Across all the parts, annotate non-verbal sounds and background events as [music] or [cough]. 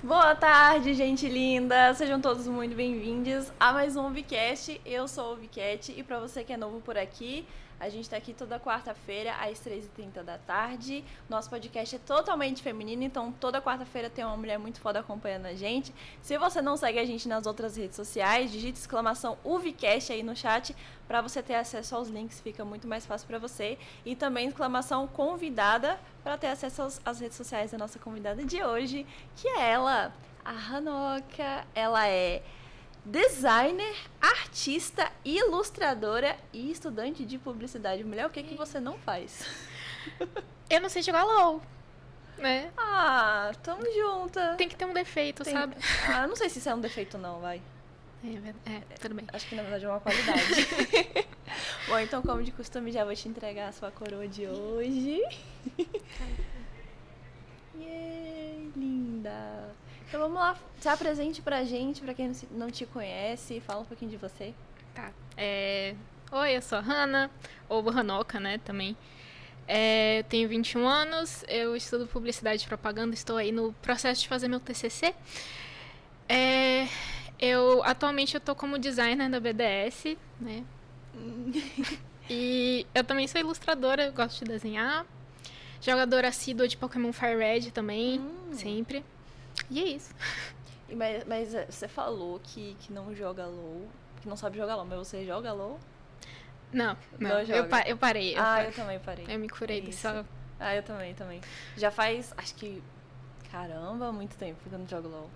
Boa tarde, gente linda! Sejam todos muito bem-vindos a mais um Vicast. Eu sou o Vicat e para você que é novo por aqui, a gente está aqui toda quarta-feira às 3h30 da tarde. Nosso podcast é totalmente feminino, então toda quarta-feira tem uma mulher muito foda acompanhando a gente. Se você não segue a gente nas outras redes sociais, digite exclamação UVCast aí no chat para você ter acesso aos links, fica muito mais fácil para você. E também exclamação convidada para ter acesso às, às redes sociais da nossa convidada de hoje, que é ela, a Hanoka. Ela é designer, artista, ilustradora e estudante de publicidade. Mulher, o que, que você não faz? Eu não sei jogar LOL. Né? Ah, tamo junta. Tem que ter um defeito, Tem- sabe? [laughs] Ah, não sei se isso é um defeito não, vai. É, ver- é, tudo bem. Acho que na verdade é uma qualidade. [laughs] Bom, então como de costume já vou te entregar a sua coroa de hoje. [laughs] Yay, linda. Então vamos lá, se apresente pra gente, pra quem não te conhece, fala um pouquinho de você. Tá. É... Oi, eu sou a Hanna, ou Hanoka, né, também. É, eu tenho 21 anos, eu estudo publicidade e propaganda, estou aí no processo de fazer meu TCC. É, eu, atualmente eu tô como designer da BDS, né, [laughs] e eu também sou ilustradora, eu gosto de desenhar. Jogadora assídua de Pokémon Fire Red também, Hum. sempre. E é isso. E Mas, mas eh, você falou que, que não joga LOL, que não sabe jogar LOL, mas você joga LOL? Não, não, Não eu, joga. pa- eu parei. Eu, ah, eu também parei. eu me curei Isso. disso. Ah, eu também, também. Já faz, acho que, caramba, muito tempo que eu não jogo LOL.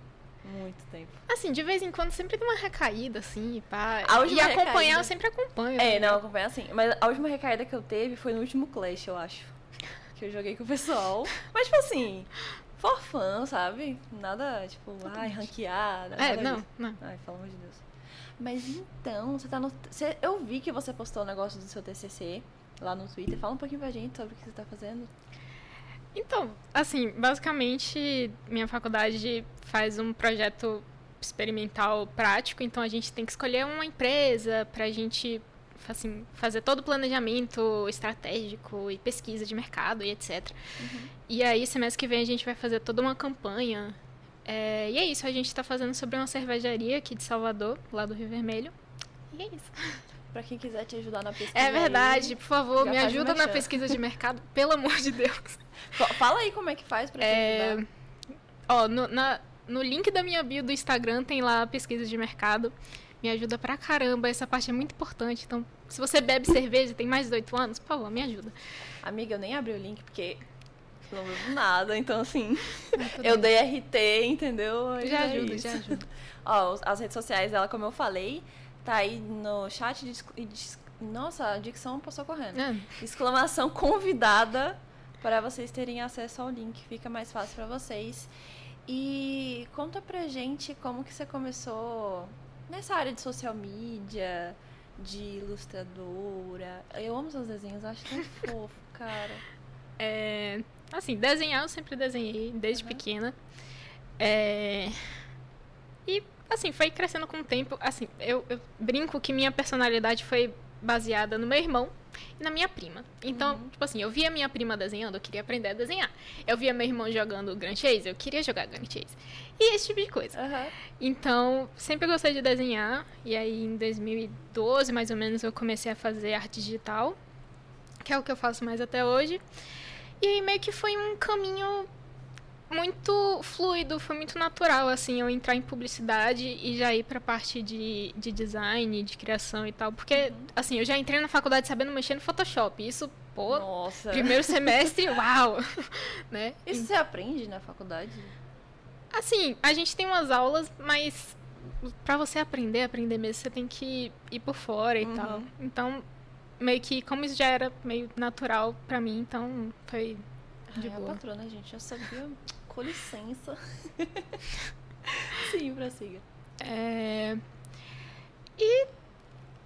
Muito tempo. Assim, de vez em quando sempre tem uma recaída, assim, e pá. A E acompanhar recaída- eu sempre acompanho. É, né? não, acompanha assim. Mas a última recaída que eu teve foi no último Clash, eu acho. Que eu joguei com o pessoal. Mas, tipo assim, for fun, sabe? Nada, tipo, ai, ranqueada. É, não, disso. não. Ai, pelo amor de Deus. Mas então, você tá no. Você, eu vi que você postou o negócio do seu TCC lá no Twitter. Fala um pouquinho pra gente sobre o que você tá fazendo. Então, assim, basicamente, minha faculdade faz um projeto experimental prático, então a gente tem que escolher uma empresa pra gente assim, fazer todo o planejamento estratégico e pesquisa de mercado e etc. E aí, semestre que vem, a gente vai fazer toda uma campanha. É, e é isso, a gente tá fazendo sobre uma cervejaria aqui de Salvador, lá do Rio Vermelho. E é isso. Pra quem quiser te ajudar na pesquisa. É aí, verdade, por favor, me ajuda na pesquisa de mercado, [laughs] pelo amor de Deus. fa- Fala aí como é que faz pra te É, ajudar. Ó, no, na- no link da minha bio do Instagram tem lá pesquisa de mercado. Me ajuda pra caramba, essa parte é muito importante. Então, se você bebe [coughs] cerveja e tem mais de 18 anos, por favor, me ajuda. Amiga, eu nem abri o link porque não bebo nada, então assim. [laughs] eu dei RT, entendeu? Já É ajuda, isso. já ajuda. [laughs] Ó, as redes sociais dela, como eu falei, tá aí no chat de. e Nossa, a dicção passou correndo. É, Exclamação convidada para vocês terem acesso ao link, fica mais fácil para vocês. E conta pra gente como que você começou nessa área de social media, de ilustradora. Eu amo seus desenhos, acho tão [laughs] fofo, cara. é, assim, desenhar eu sempre desenhei, desde Uhum. pequena. É, e, assim, foi crescendo com o tempo. Assim, eu, eu brinco que minha personalidade foi baseada no meu irmão e na minha prima. Então, Uhum. tipo assim, eu via minha prima desenhando, eu queria aprender a desenhar. Eu via meu irmão jogando Grand Chase, eu queria jogar Grand Chase. E esse tipo de coisa. Aham. Então, sempre gostei de desenhar. E aí, em 2012, mais ou menos, eu comecei a fazer arte digital, que é o que eu faço mais até hoje. E aí, meio que foi um caminho muito fluido, foi muito natural, assim, eu entrar em publicidade e já ir pra parte de, de design, de criação e tal. Porque, assim, eu já entrei na faculdade sabendo mexer no Photoshop. Isso, pô, Nossa. primeiro semestre, [laughs] uau! né? Isso você aprende na faculdade? Assim, a gente tem umas aulas, mas pra você aprender, aprender mesmo, você tem que ir por fora e Uhum. tal. Então, meio que, como isso já era meio natural pra mim, então foi de Ai, a boa. patrona, gente, já sabia. Com licença. [laughs] Sim, prossiga. É... E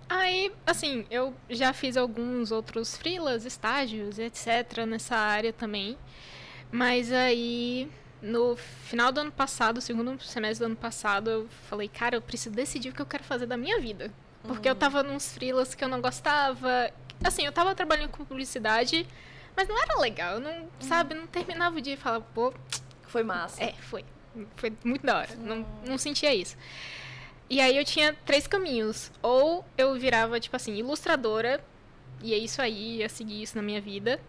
aí, assim, eu já fiz alguns outros freelas, estágios, etc, nessa área também. Mas aí, no final do ano passado, segundo semestre do ano passado, eu falei, cara, eu preciso decidir o que eu quero fazer da minha vida. Porque eu tava nos freelas que eu não gostava. Assim, eu tava trabalhando com publicidade, mas não era legal. Eu não, sabe, não terminava o dia e falava, pô, Foi massa. é, foi. Foi muito da hora. Não, não sentia isso. E aí eu tinha três caminhos. Ou eu virava, tipo assim, ilustradora, e é isso aí, ia seguir isso na minha vida.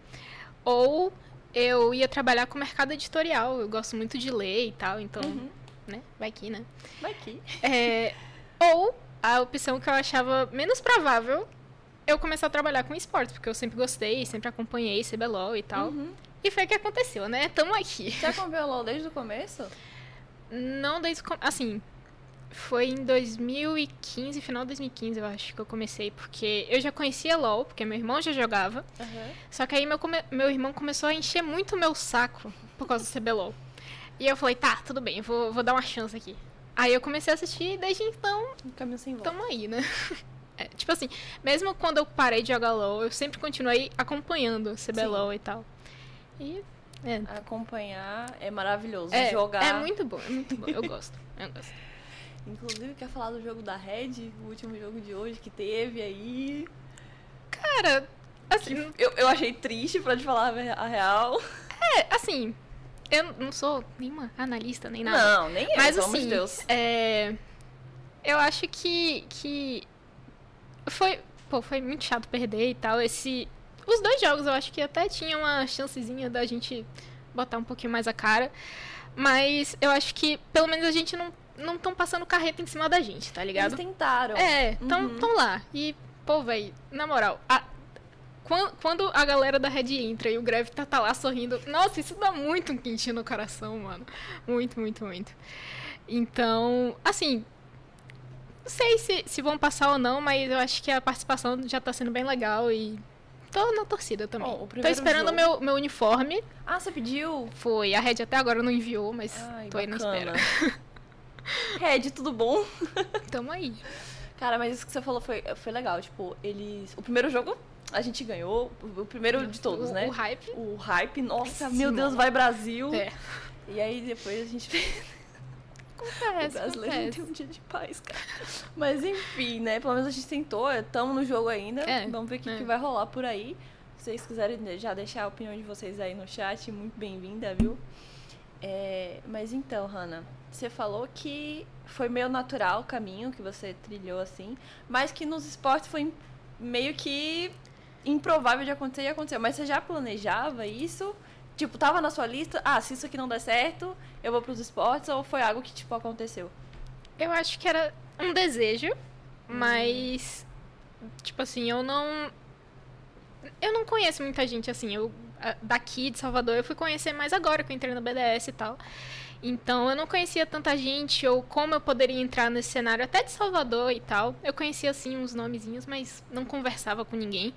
Ou eu ia trabalhar com mercado editorial. Eu gosto muito de ler e tal, então, Uhum. né? Vai que, né? Vai aqui. É, ou a opção que eu achava menos provável, eu começar a trabalhar com esportes, porque eu sempre gostei, sempre acompanhei CBLOL e tal. Uhum. E foi o que aconteceu, né? Tamo aqui. Você acompanhou LOL desde o começo? Não desde. o Assim, foi em 2015, final de 2015, eu acho que eu comecei, porque eu já conhecia LOL, porque meu irmão já jogava. Uhum. Só que aí meu, meu irmão começou a encher muito o meu saco por causa do CBLOL. E eu falei, tá, tudo bem, vou, vou dar uma chance aqui. Aí eu comecei a assistir e desde então Um caminho sem volta. tamo aí, né? [laughs] É, tipo assim, mesmo quando eu parei de jogar LOL, eu sempre continuei acompanhando o CBLOL e tal. E. É, Acompanhar é maravilhoso. é, Jogar. é muito bom, é muito bom. Eu gosto, eu gosto. Inclusive, quer falar do jogo da Red? O último jogo de hoje que teve aí. Cara, assim, Eu, eu achei triste, pra te falar a real. é, assim, eu não sou nenhuma analista nem nada. Não, nem eu, Mas pelo assim, de Deus. é, eu acho que, que foi, pô, foi muito chato perder e tal. Esse, os dois jogos eu acho que até tinha uma chancezinha da gente botar um pouquinho mais a cara. Mas eu acho que pelo menos a gente não não estão passando carreta em cima da gente, tá Eles ligado? tentaram. É, tão, Uhum. tão lá. E, pô, véi, na moral, a- quan- quando, a galera da Red entra e o Greve tá, tá lá sorrindo, nossa, isso dá muito um quentinho no coração, mano. Muito, muito, muito. Então, assim, não sei se, se vão passar ou não, mas eu acho que a participação já tá sendo bem legal e tô na torcida também. Bom, o tô esperando jogo- meu, meu uniforme. Ah, você pediu? Foi, a Red até agora não enviou, mas Ai, tô aí na bacana. espera. [laughs] Red, tudo bom? [laughs] Tamo aí. Cara, mas isso que você falou foi, foi legal. Tipo, eles. O primeiro jogo a gente ganhou. O primeiro de todos, o, né? O hype. O hype, nossa, Sim, meu Deus, vai Brasil. É. E aí depois a gente [laughs] fez. O Acontece, brasileiro não acontece. tem um dia de paz, cara. Mas enfim, né? Pelo menos a gente tentou, estamos no jogo ainda. É, Vamos ver o que, é. que vai rolar por aí. Se vocês quiserem já deixar a opinião de vocês aí no chat, muito bem-vinda, viu? É, mas então, Hanna, você falou que foi meio natural o caminho que você trilhou assim, mas que nos esportes foi meio que improvável de acontecer e aconteceu. Mas você já planejava isso? Tipo, tava na sua lista? Ah, se isso aqui não der certo, eu vou pros esportes? Ou foi algo que, tipo, aconteceu? Eu acho que era um desejo, mas tipo assim, eu não eu não conheço muita gente assim, eu daqui de Salvador eu fui conhecer mais agora que eu entrei no BDS e tal. Então eu não conhecia tanta gente ou como eu poderia entrar nesse cenário até de Salvador e tal. Eu conhecia assim uns nomezinhos, mas não conversava com ninguém.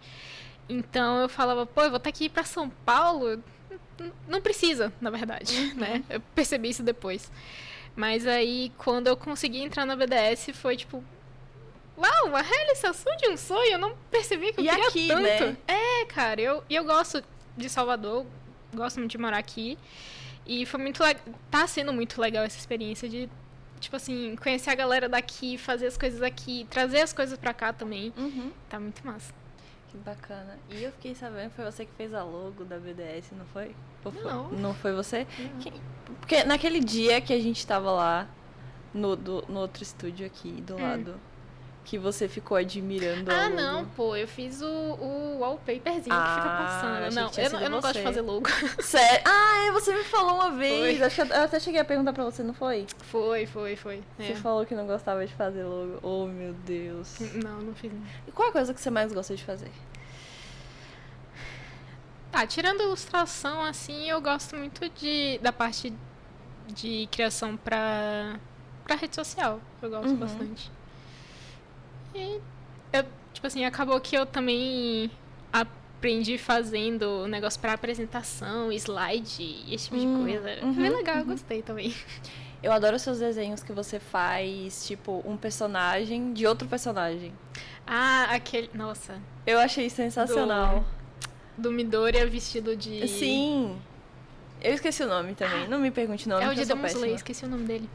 Então eu falava, pô, eu vou ter que ir pra São Paulo. Não precisa, na verdade, né? Eu percebi isso depois. Mas aí, quando eu consegui entrar na BDS, foi tipo. Uau, uma realização de um sonho! Eu não percebi que eu E queria aqui, tanto. né? É, cara, eu, e eu gosto de Salvador, gosto muito de morar aqui. E foi muito legal. Tá sendo muito legal essa experiência de, tipo assim, conhecer a galera daqui, fazer as coisas aqui, trazer as coisas pra cá também. Uhum. Tá muito massa. Que bacana. E eu fiquei sabendo que foi você que fez a logo da BDS, não foi? Não. Não foi você? Quem- Porque naquele dia que a gente tava lá no, do- no outro estúdio aqui do lado, que você ficou admirando. Ah, logo. não, pô, eu fiz o, o wallpaperzinho que Ah, fica achei passando. que Não, eu, não- eu não gosto você. de fazer logo. [laughs] Sério? Ah, você me falou uma vez. Foi. Acho que eu, eu até cheguei a perguntar pra você, não foi? Foi, foi, foi. Você É. falou que não gostava de fazer logo. Oh, meu Deus. Não, não fiz. não. E qual é a coisa que você mais gosta de fazer? Tá, tirando ilustração, assim, eu gosto muito de, da parte de criação pra, pra rede social. Eu gosto Uhum. bastante. E, eu, tipo assim, acabou que eu também aprendi fazendo negócio pra apresentação, slide, esse tipo Hum, de coisa. uhum, Foi legal, eu uhum. gostei também. Eu adoro seus desenhos que você faz, tipo, um personagem de outro personagem. Ah, aquele. Nossa. Eu achei sensacional. Do Midoriya vestido de. Sim. Eu esqueci o nome também. Não me pergunte o nome, É o de eu Demon Slayer, esqueci o nome dele.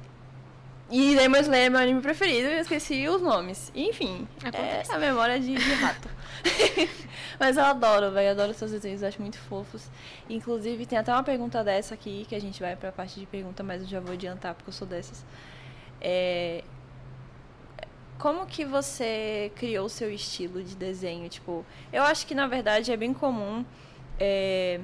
E Demon Slayer é meu anime preferido e eu esqueci os nomes. Enfim, Acontece. é a memória de, de rato. [laughs] Mas eu adoro, velho. Adoro seus desenhos, acho muito fofos. Inclusive, tem até uma pergunta dessa aqui, que a gente vai pra parte de pergunta, mas eu já vou adiantar, porque eu sou dessas. É... Como que você criou o seu estilo de desenho? Tipo, eu acho que, na verdade, é bem comum... É...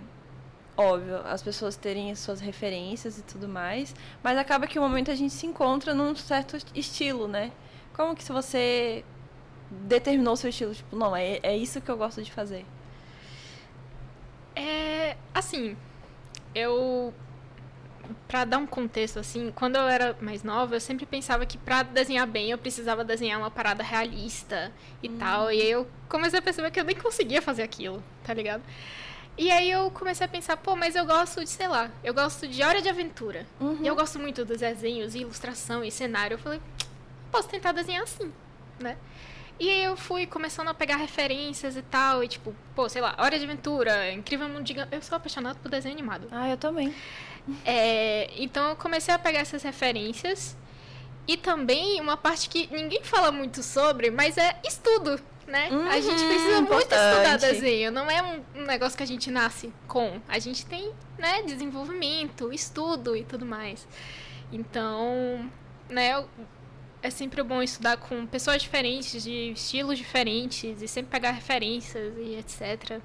Óbvio, as pessoas terem suas referências e tudo mais, mas acaba que o momento a gente se encontra num certo estilo, né? Como que se você determinou o seu estilo? Tipo, não, é, é isso que eu gosto de fazer. É, assim, eu Pra dar um contexto assim, quando eu era mais nova, eu sempre pensava que pra desenhar bem eu precisava desenhar uma parada realista e tal, e aí eu comecei a perceber que eu nem conseguia fazer aquilo, tá ligado? E aí eu comecei a pensar, pô, mas eu gosto de, sei lá, eu gosto de Hora de Aventura. Uhum. E eu gosto muito dos desenhos, e ilustração e cenário. Eu falei, posso tentar desenhar assim, né? E aí eu fui começando a pegar referências e tal, e tipo, pô, sei lá, Hora de Aventura, Incrível Mundo de Gam- Eu sou apaixonada por desenho animado. Ah, eu também. É, então eu comecei a pegar essas referências. E também uma parte que ninguém fala muito sobre, mas é estudo, né? a gente Uhum, precisa muito estudar desenho. Não é um, um negócio que a gente nasce com. A gente tem, né, desenvolvimento, estudo e tudo mais. Então, né, é sempre bom estudar com pessoas diferentes, de estilos diferentes, e sempre pegar referências e etc.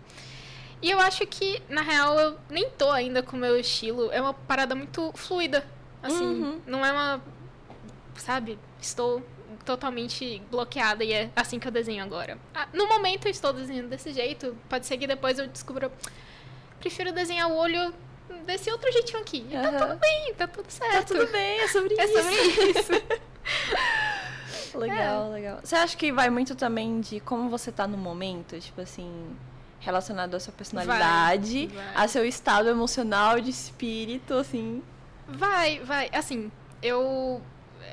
E eu acho que, na real, eu nem tô ainda com o meu estilo. É uma parada muito fluida. Assim, Uhum. não é uma. Sabe? Estou totalmente bloqueada e é assim que eu desenho agora. Ah, no momento eu estou desenhando desse jeito. Pode ser que depois eu descubra. Prefiro desenhar o olho desse outro jeitinho aqui. E tá Aham. tudo bem, tá tudo certo. Tá tudo bem, é sobre É isso. sobre isso. [laughs] Legal, legal. Você acha que vai muito também de como você tá no momento? Tipo assim, relacionado à sua personalidade, vai. a seu estado emocional, de espírito, assim. Vai, vai. Assim, eu.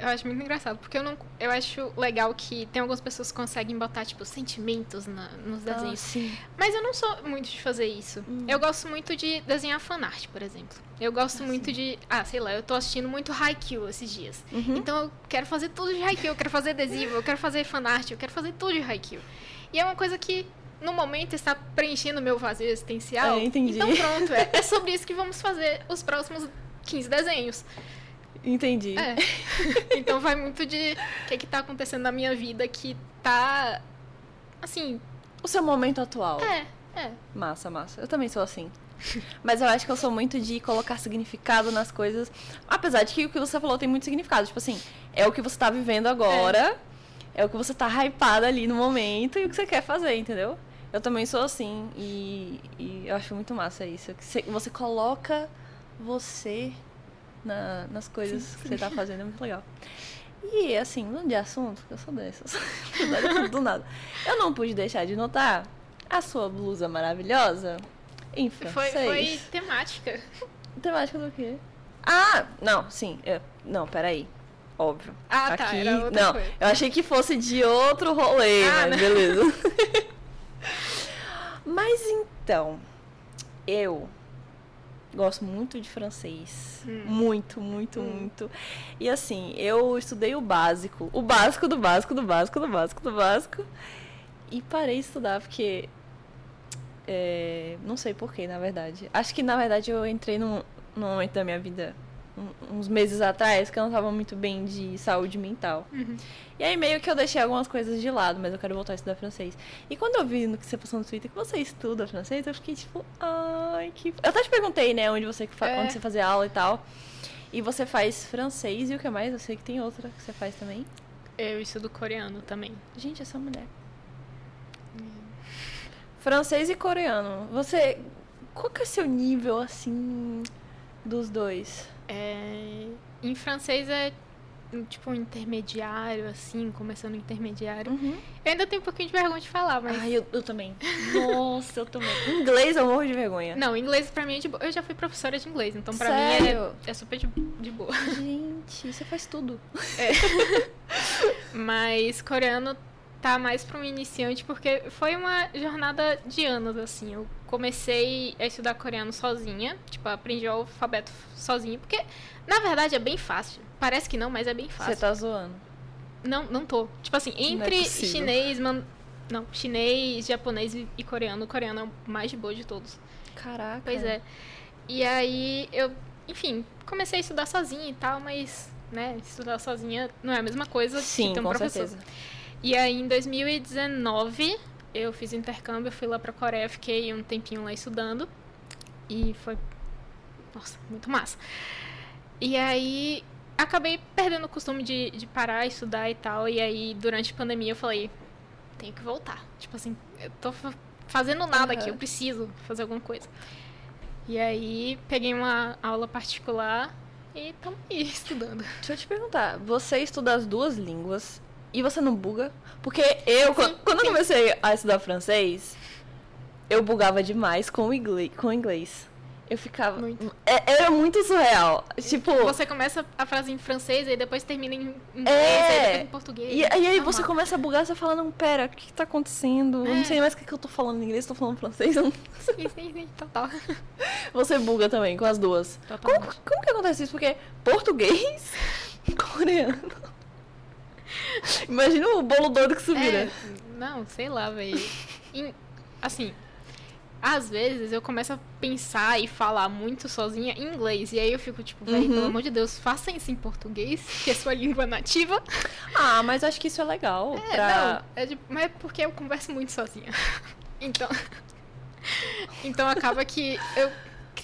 Eu acho muito engraçado, porque eu não. Eu acho legal que tem algumas pessoas que conseguem botar, tipo, sentimentos na- nos desenhos. sim. Mas eu não sou muito de fazer isso. Hum. Eu gosto muito de desenhar fanart, por exemplo. Eu gosto Ah, muito sim. de. Ah, sei lá, eu tô assistindo muito Haikyuu esses dias. Uhum. Então eu quero fazer tudo de Haikyuu, eu quero fazer adesivo, eu quero fazer fanart, eu quero fazer tudo de Haikyuu. E é uma coisa que, no momento, está preenchendo o meu vazio existencial. É, entendi. Então pronto, é, é [laughs] sobre isso que vamos fazer os próximos 15 desenhos. Entendi. É. [laughs] então vai muito de o que, que tá acontecendo na minha vida que tá. Assim, O seu momento atual. é, é. Massa, massa. Eu também sou assim. Mas eu acho que eu sou muito de colocar significado nas coisas. Apesar de que o que você falou tem muito significado. Tipo assim, é o que você tá vivendo agora, é, o que você tá hypada ali no momento e o que você quer fazer, entendeu? Eu também sou assim e, e eu acho muito massa isso. você coloca você na- nas coisas Sim, que você tá fazendo, é muito legal. E assim, mudando de assunto, eu sou dessas. [laughs] Do nada. Eu não pude deixar de notar a sua blusa maravilhosa em Foi, francês. foi temática. Temática do quê? Ah, não, sim. eu- não, peraí. Óbvio. Ah, tá, Aqui, era outra não, coisa. eu achei que fosse de outro rolê, Ah, mas não. beleza. [laughs] mas então, eu gosto muito de francês. Hum. Muito, muito, Hum. muito. E assim, eu estudei o básico. O básico do básico do básico do básico do básico. E parei de estudar porque. é, não sei porquê, na verdade. Acho que na verdade eu entrei num, num momento da minha vida, um- uns meses atrás, que eu não tava muito bem de saúde mental. Uhum. E aí meio que eu deixei algumas coisas de lado, mas eu quero voltar a estudar francês. E quando eu vi no que você postou no Twitter que você estuda francês, eu fiquei tipo, ai, que. Eu até te perguntei, né, onde você, É. onde você fazia aula e tal. E você faz francês e o que mais? Eu sei que tem outra que você faz também. Eu estudo coreano também. Gente, essa mulher. Francês e coreano. Você. Qual que é o seu nível, assim, dos dois? É, Em francês é tipo um intermediário, assim, começando intermediário. Uhum. Eu ainda tenho um pouquinho de vergonha de falar, mas. Ai, eu, eu também. Nossa, eu também. [laughs] Inglês eu morro de vergonha. Não, inglês pra mim é de boa. Eu já fui professora de inglês, então pra mim Sério? é, é super de, de boa. Gente, você faz tudo. [laughs] Mas coreano tá mais pra um iniciante porque foi uma jornada de anos, assim. Eu comecei a estudar coreano sozinha, tipo, aprendi o alfabeto sozinha, porque na verdade é bem fácil. Parece que não, mas é bem fácil. Você tá zoando. Não, não tô. Tipo assim, Não é entre possível. chinês, man... não, chinês, japonês e e coreano, o coreano é o mais de boa de todos. Caraca. Pois é. E aí eu, enfim, comecei a estudar sozinha e tal, mas, né, estudar sozinha não é a mesma coisa Sim, que ter um com professor. certeza. E aí em 2019 eu fiz intercâmbio, fui lá pra Coreia, fiquei um tempinho lá estudando. E foi nossa, muito massa. E aí acabei perdendo o costume de, de parar, estudar e tal. E aí durante a pandemia eu falei, tenho que voltar. Tipo assim, eu tô fa- fazendo nada aqui, Aham. eu preciso fazer alguma coisa. E aí peguei uma aula particular e estamos aí [laughs] estudando. Deixa eu te perguntar, você estuda as duas línguas e você não buga? Porque eu, quan- quando eu comecei a estudar francês, eu bugava demais com o inglês. Com o inglês. Eu ficava. Muito. É- era muito surreal. Tipo. Você começa a frase em francês e depois termina em inglês, É. em português. E, e aí você Normal. começa a bugar, você fala, não, pera, o que, que tá acontecendo? Eu não É. sei mais o que, que eu tô falando em inglês, tô falando francês. não- [laughs] Sim, sim, sim, total. [laughs] Você buga também com as duas. Como, como que acontece isso? Porque português, coreano. [laughs] Imagina o bolo doido que isso vira. É, não, sei lá, velho. Assim, às vezes eu começo a pensar e falar muito sozinha em inglês. E aí eu fico tipo, velho, Uhum. pelo amor de Deus, faça isso em português, [laughs] que é sua língua nativa. Ah, mas acho que isso é legal. É, pra... não, é de- mas é porque eu converso muito sozinha. [laughs] Então. então acaba que eu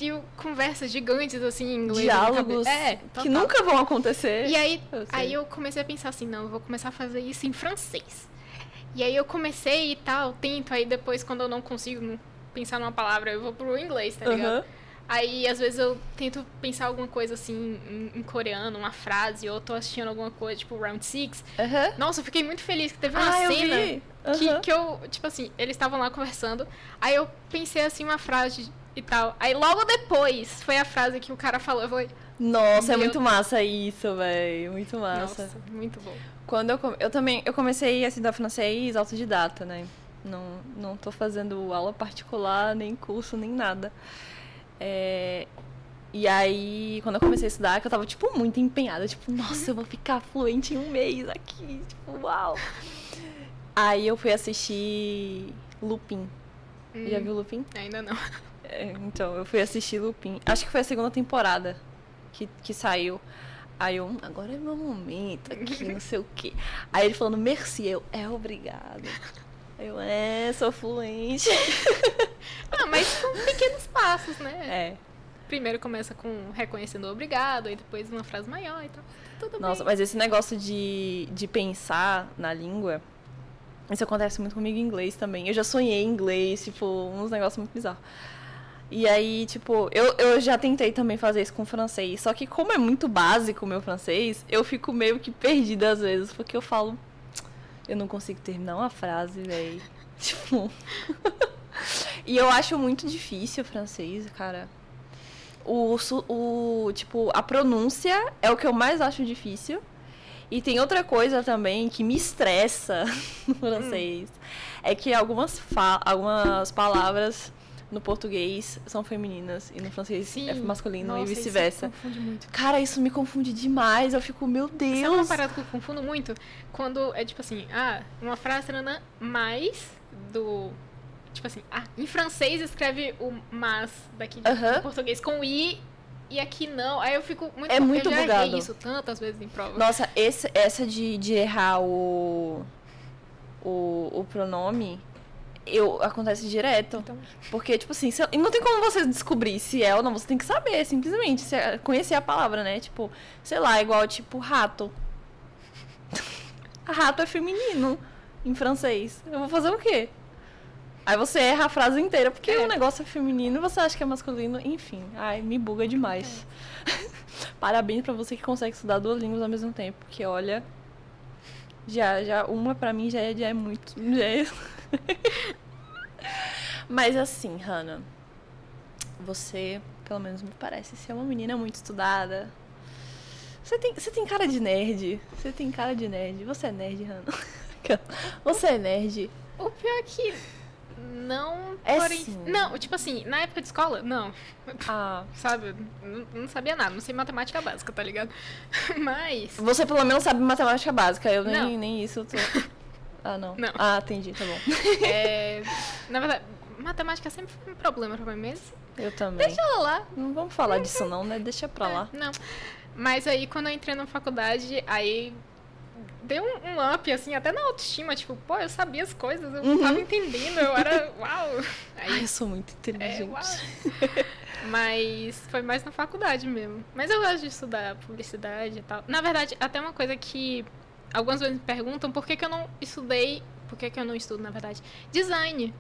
crio conversas gigantes assim em inglês. Diálogos. É, que nunca vão acontecer. E aí, Eu aí eu comecei a pensar assim, não, eu vou começar a fazer isso em francês. E aí eu comecei e tal, tento, aí depois quando eu não consigo pensar numa palavra, eu vou pro inglês, tá ligado? Aham. Aí às vezes eu tento pensar alguma coisa assim em, em coreano, uma frase, ou eu tô assistindo alguma coisa, tipo Round Six. Aham. Nossa, eu fiquei muito feliz que teve uma Ah, eu cena vi. que, Aham. que eu, tipo assim, eles estavam lá conversando, aí eu pensei assim uma frase e tal. Aí logo depois foi a frase que o cara falou, eu falei, Nossa, é muito massa isso, velho. Muito massa. nossa, muito bom. Quando eu, eu também, eu comecei a estudar francês autodidata, né? Não, não tô fazendo aula particular, nem curso, nem nada. É, E aí, quando eu comecei a estudar, que eu tava, tipo, muito empenhada. Tipo, nossa, eu vou ficar fluente em um mês aqui. Tipo, uau. Aí eu fui assistir Lupin. Já Hum, viu Lupin? Ainda não. Então, eu fui assistir Lupin. Acho que foi a segunda temporada que, que saiu. Aí eu, "Hum, agora é meu momento aqui, não sei o quê. Aí ele falando, merci, eu, é obrigado. Eu, é, sou fluente. [laughs] Ah, mas são pequenos passos, né? É. Primeiro começa com reconhecendo o obrigado, aí depois uma frase maior e tal. Tudo Nossa, bem. mas esse negócio de, de pensar na língua, isso acontece muito comigo em inglês também. Eu já sonhei em inglês, tipo, uns negócios muito bizarros. E aí, tipo, eu, eu já tentei também fazer isso com francês. Só que como é muito básico o meu francês, eu fico meio que perdida às vezes, porque eu falo. Eu não consigo terminar uma frase, velho. [laughs] Tipo. e eu acho muito difícil o francês, cara. O, o, tipo, a pronúncia é o que eu mais acho difícil. E tem outra coisa também que me estressa [laughs] no francês. É que algumas, fa algumas palavras no português são femininas e no francês Sim. é masculino Nossa, e isso vice-versa. confunde muito. Cara, isso me confunde demais. Eu fico, meu Sabe uma Deus. parada que eu confundo muito? Quando é tipo assim, ah, uma frase tranã, mais do. Tipo assim, ah, em francês escreve o mas daqui de Aham. português com i e aqui não. Aí eu fico muito É muito Eu já bugado. errei isso tantas vezes em prova. Nossa, esse, essa de, de errar o, o, o pronome, eu, acontece direto. Então, Porque, tipo assim, se- não tem como você descobrir se é ou não, você tem que saber, simplesmente. se é- conhecer a palavra, né? Tipo, sei lá, igual, tipo, rato. [laughs] rato é feminino em francês. Eu vou fazer o quê? Aí você erra a frase inteira, porque É. o negócio é feminino e você acha que é masculino, enfim. Ai, me buga demais. [laughs] Parabéns pra você que consegue estudar duas línguas ao mesmo tempo, porque olha, já, já uma pra mim já é, já é muito, já é... [laughs] Mas assim, Hannah, você, pelo menos me parece ser uma menina muito estudada. Você tem, você tem cara de nerd. Você tem cara de nerd. Você é nerd, Hannah. [laughs] Você é nerd. o pior é que Não, É porém- sim. Não, tipo assim, na época de escola, não. Ah. [laughs] Sabe? Não, não sabia nada, não sei matemática básica, tá ligado? Mas. Você pelo menos sabe matemática básica, eu nem, Não. nem isso eu tô. Ah, não. Não. Ah, entendi, tá bom. [laughs] é, [laughs] na verdade, matemática sempre foi um problema pra mim mesmo. Eu também. Deixa ela lá. Não vamos falar disso não, né? Deixa pra lá. É, não. Mas aí quando eu entrei na faculdade, aí deu um, um up, assim, até na autoestima, tipo, pô, eu sabia as coisas, eu Uhum. tava entendendo, eu era. [laughs] Uau! Ai, Aí, eu sou muito é, inteligente. uau! Mas foi mais na faculdade mesmo. Mas eu gosto de estudar publicidade e tal. Na verdade, até uma coisa que algumas vezes me perguntam por que, que eu não estudei. Por que, que eu não estudo, na verdade? Design.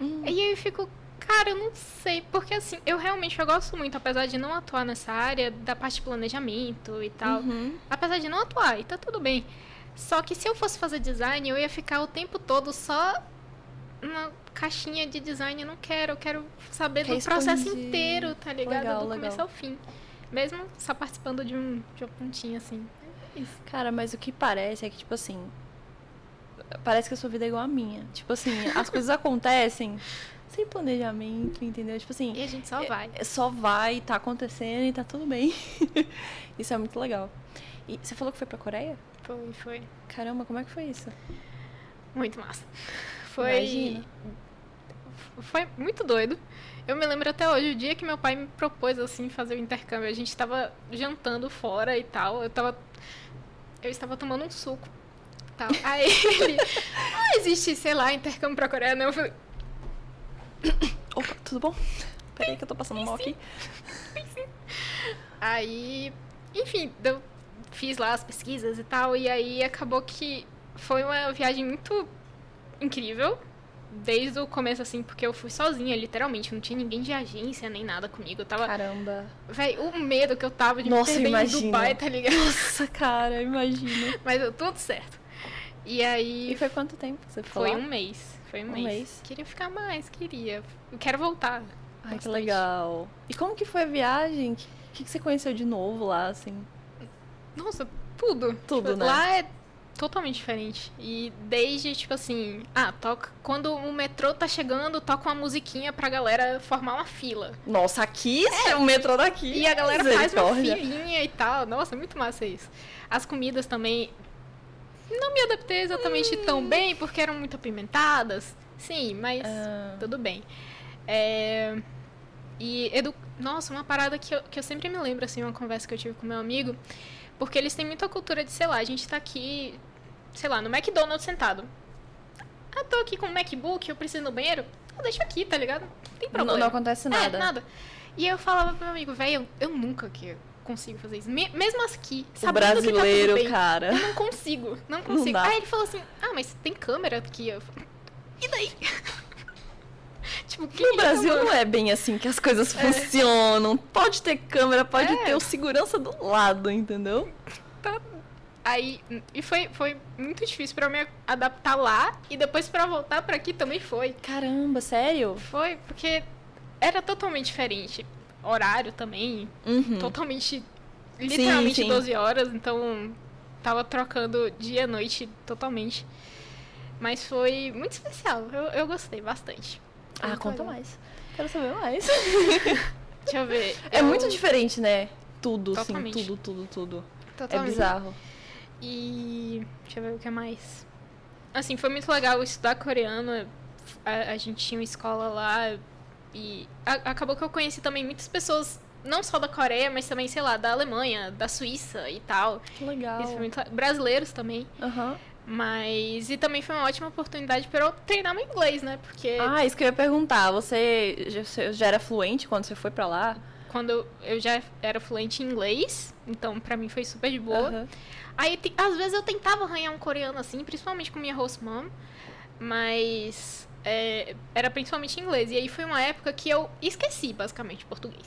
Hum. E aí eu fico, cara, eu não sei, porque assim, eu realmente eu gosto muito, apesar de não atuar nessa área da parte de planejamento e tal. Uhum. Apesar de não atuar, e tá tudo bem. Só que se eu fosse fazer design, eu ia ficar o tempo todo só numa caixinha de design. Eu não quero, eu quero saber Quer do processo expandir. inteiro, tá ligado? Legal, do legal. começo ao fim. Mesmo só participando de um, de uma pontinha assim. Cara, mas o que parece é que, tipo assim. Parece que a sua vida é igual a minha. Tipo assim, as coisas [laughs] acontecem sem planejamento, entendeu? Tipo assim, E a gente só vai. é- só vai, tá acontecendo e tá tudo bem. [laughs] isso é muito legal. E você falou que foi pra Coreia? Foi, foi. Caramba, como é que foi isso? Muito massa. Foi. Imagino. Foi muito doido. Eu me lembro até hoje, o dia que meu pai me propôs, assim, fazer o intercâmbio. A gente tava jantando fora e tal. Eu tava. Eu estava tomando um suco. Tal. Aí ele. Não [laughs] existe, sei lá, intercâmbio pra Coreia, não. Eu falei, [coughs] Opa, tudo bom? Peraí que eu tô passando mal aqui. Aí, enfim, eu fiz lá as pesquisas e tal, e aí acabou que foi uma viagem muito incrível. Desde o começo, assim, porque eu fui sozinha, literalmente. Não tinha ninguém de agência nem nada comigo. Eu tava. Caramba. Véi, o medo que eu tava de Nossa, me perder imagino. em Dubai, tá ligado? Nossa, cara, imagina. [laughs] Mas deu tudo certo. E aí. E foi quanto tempo que você ficou Foi lá? um mês. Foi um, Um mês. mês? Queria ficar mais, queria. Eu quero voltar. Ai, que bastante. legal. E como que foi a viagem? O que, que, que você conheceu de novo lá, assim? Nossa, tudo. Tudo, Tipo, né? Lá é totalmente diferente. E desde, tipo assim, ah, toca. Quando o metrô tá chegando, toca uma musiquinha pra galera formar uma fila. Nossa, aqui é o metrô daqui. E a galera faz uma filinha e tal. Nossa, muito massa isso. As comidas também. Não me adaptei exatamente tão bem, porque eram muito apimentadas. Sim, mas Ah, tudo bem. É, E, edu... nossa, uma parada que eu, que eu sempre me lembro, assim, uma conversa que eu tive com meu amigo, porque eles têm muita cultura de, sei lá, a gente tá aqui, sei lá, no McDonald's sentado. Ah, tô aqui com o MacBook, eu preciso ir no banheiro. Ah, deixa aqui, tá ligado? Não tem não, problema. não acontece nada. É, nada. E eu falava pro meu amigo, velho, eu, eu nunca que consigo fazer isso. Me- mesmo aqui, O sabendo que tá brasileiro, tudo bem, cara. eu não consigo, [laughs] não consigo. dá. Aí ele falou assim, ah, mas tem câmera aqui. Eu falei, e daí? [laughs] tipo, que No Brasil não é bem assim que as coisas funcionam. Pode ter câmera, pode É. ter o segurança do lado, entendeu? Aí, e foi, foi muito difícil pra eu me adaptar lá e depois pra voltar pra aqui também foi. Caramba, sério? Foi, porque era totalmente diferente. Horário também, Uhum. totalmente, literalmente sim. 12 horas, então tava trocando dia e noite totalmente. Mas foi muito especial, eu, eu gostei bastante. Ah, muito conta legal. mais. Quero saber mais. [laughs] Deixa eu ver. É eu- muito diferente, né? Tudo, Totalmente. assim, tudo, tudo, tudo. É totalmente. bizarro. E deixa eu ver o que mais. Assim, foi muito legal estudar coreano. A, a gente tinha uma escola lá e a- acabou que eu conheci também muitas pessoas, não só da Coreia, mas também, sei lá, da Alemanha, da Suíça e tal. Que legal. Muito le- brasileiros também. Aham. Mas e também foi uma ótima oportunidade para eu treinar meu inglês, né? Porque Ah, isso que eu ia perguntar. Você já, era fluente quando você foi pra lá? quando eu, já era fluente em inglês, então pra mim foi super de boa. Aham. Aí, às vezes eu tentava arranhar um coreano assim, principalmente com minha host mom, mas é, era principalmente inglês. E aí foi uma época que eu esqueci, basicamente, português.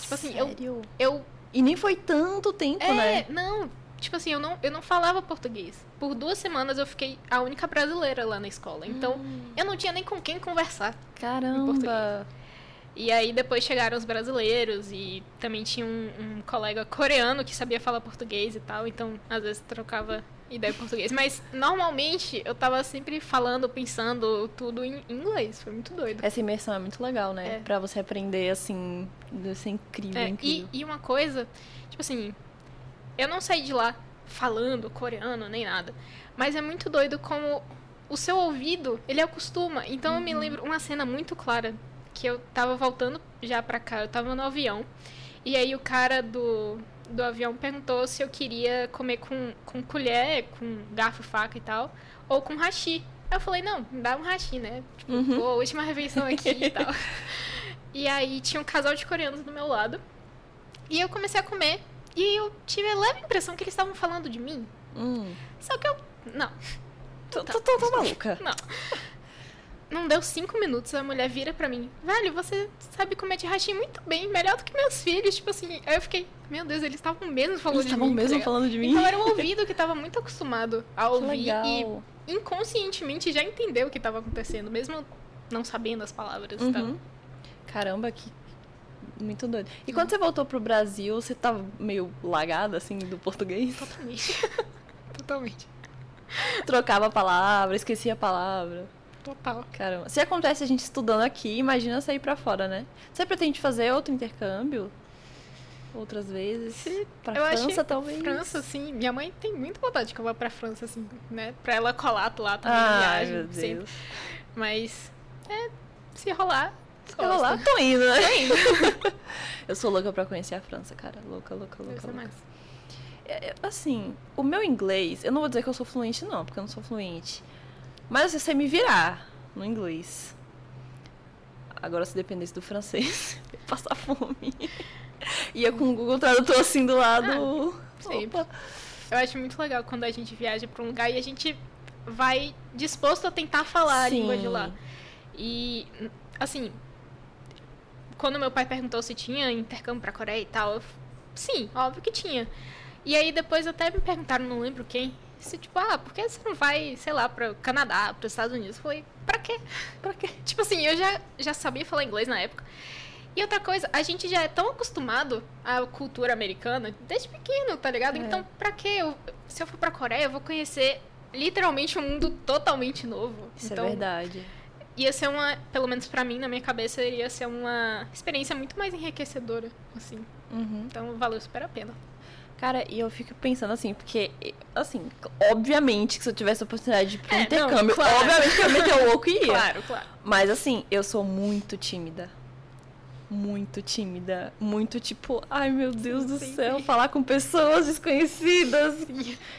Tipo assim, eu- Sério? Eu. E nem foi tanto tempo, É, né? não. Tipo assim, eu não, eu não falava português. Por duas semanas eu fiquei a única brasileira lá na escola. Então, Hum, eu não tinha nem com quem conversar. caramba. E aí depois chegaram os brasileiros e também tinha um, um, colega coreano que sabia falar português e tal, então às vezes trocava ideia em português. Mas normalmente eu tava sempre falando, pensando tudo em inglês. Foi muito doido. Essa imersão é muito legal, né? É. Pra você aprender assim, deve ser incrível, é, incrível. E, e uma coisa, tipo assim, eu não saí de lá falando coreano nem nada. Mas é muito doido como o seu ouvido, ele acostuma. Então uhum. eu me uhum. lembro uma cena muito clara que eu tava voltando já pra cá, eu tava no avião. E aí o cara do, do avião perguntou se eu queria comer com, com colher, com garfo, faca e tal, ou com hashi. Eu falei, não, me dá um hashi, né? Tipo, uhum. pô, última refeição aqui e tal. [laughs] E aí tinha um casal de coreanos do meu lado. E eu comecei a comer. E eu tive a leve impressão que eles estavam falando de mim. Hum. Só que eu. Não. Tô, tô, tô, tô maluca. Não. Não deu cinco minutos, a mulher vira pra mim. Velho, você sabe comer de hashi muito bem, melhor do que meus filhos. Tipo assim, aí eu fiquei, meu Deus, eles estavam mesmo falando eles de mim. Estavam mesmo tá falando de mim. Então era um ouvido que tava muito acostumado a ouvir e inconscientemente já entendeu o que tava acontecendo, mesmo não sabendo as palavras uhum. e tal. Caramba, que muito doido. E quando você voltou pro Brasil, você tava meio lagada, assim, do português? Totalmente. [laughs] Totalmente. Trocava a palavra, esquecia a palavra. Total. Caramba. Se acontece a gente estudando aqui, imagina sair para fora, né? Você pretende fazer outro intercâmbio? Outras vezes? Sim. Pra eu França, talvez? França, sim. Minha mãe tem muita vontade de que eu vá pra França, assim, né? Pra ela colar lá também, Ai, viagem, meu Deus. sempre. Mas, é, se rolar, se rolar, tô indo, né? Tô indo. [laughs] eu sou louca pra conhecer a França, cara. Louca, louca, louca. louca. É, é, assim, o meu inglês, eu não vou dizer que eu sou fluente, não, porque eu não sou fluente. Mas eu sei me virar no inglês. Agora, se dependesse do francês, [laughs] eu ia passar fome. [laughs] Ia com o Google Tradutor assim do lado. Ah, sempre. Eu acho muito legal quando a gente viaja para um lugar e a gente vai disposto a tentar falar Sim. a língua de lá. E, assim, quando meu pai perguntou se tinha intercâmbio para Coreia e tal, eu, sim, óbvio que tinha. E aí depois até me perguntaram, não lembro quem, se, tipo, ah, por que você não vai, sei lá, para o Canadá, para os Estados Unidos? Eu falei, pra quê? Pra quê? [laughs] Tipo assim, eu já, já sabia falar inglês na época. E outra coisa, a gente já é tão acostumado à cultura americana desde pequeno, tá ligado? É. Então, pra quê? Eu, se eu for pra Coreia, eu vou conhecer literalmente um mundo totalmente novo. Isso é então, é verdade. Ia ser uma, pelo menos para mim, na minha cabeça, iria ser uma experiência muito mais enriquecedora, assim. Uhum. Então, valeu super a pena. Cara, e eu fico pensando assim, porque, assim, obviamente que se eu tivesse a oportunidade de ir pro é, intercâmbio, não, claro. obviamente que eu ia meter o louco e ia. Claro, claro. Mas, assim, eu sou muito tímida. Muito tímida. Muito tipo, ai meu Deus sim, do sim, céu, sim. falar com pessoas desconhecidas.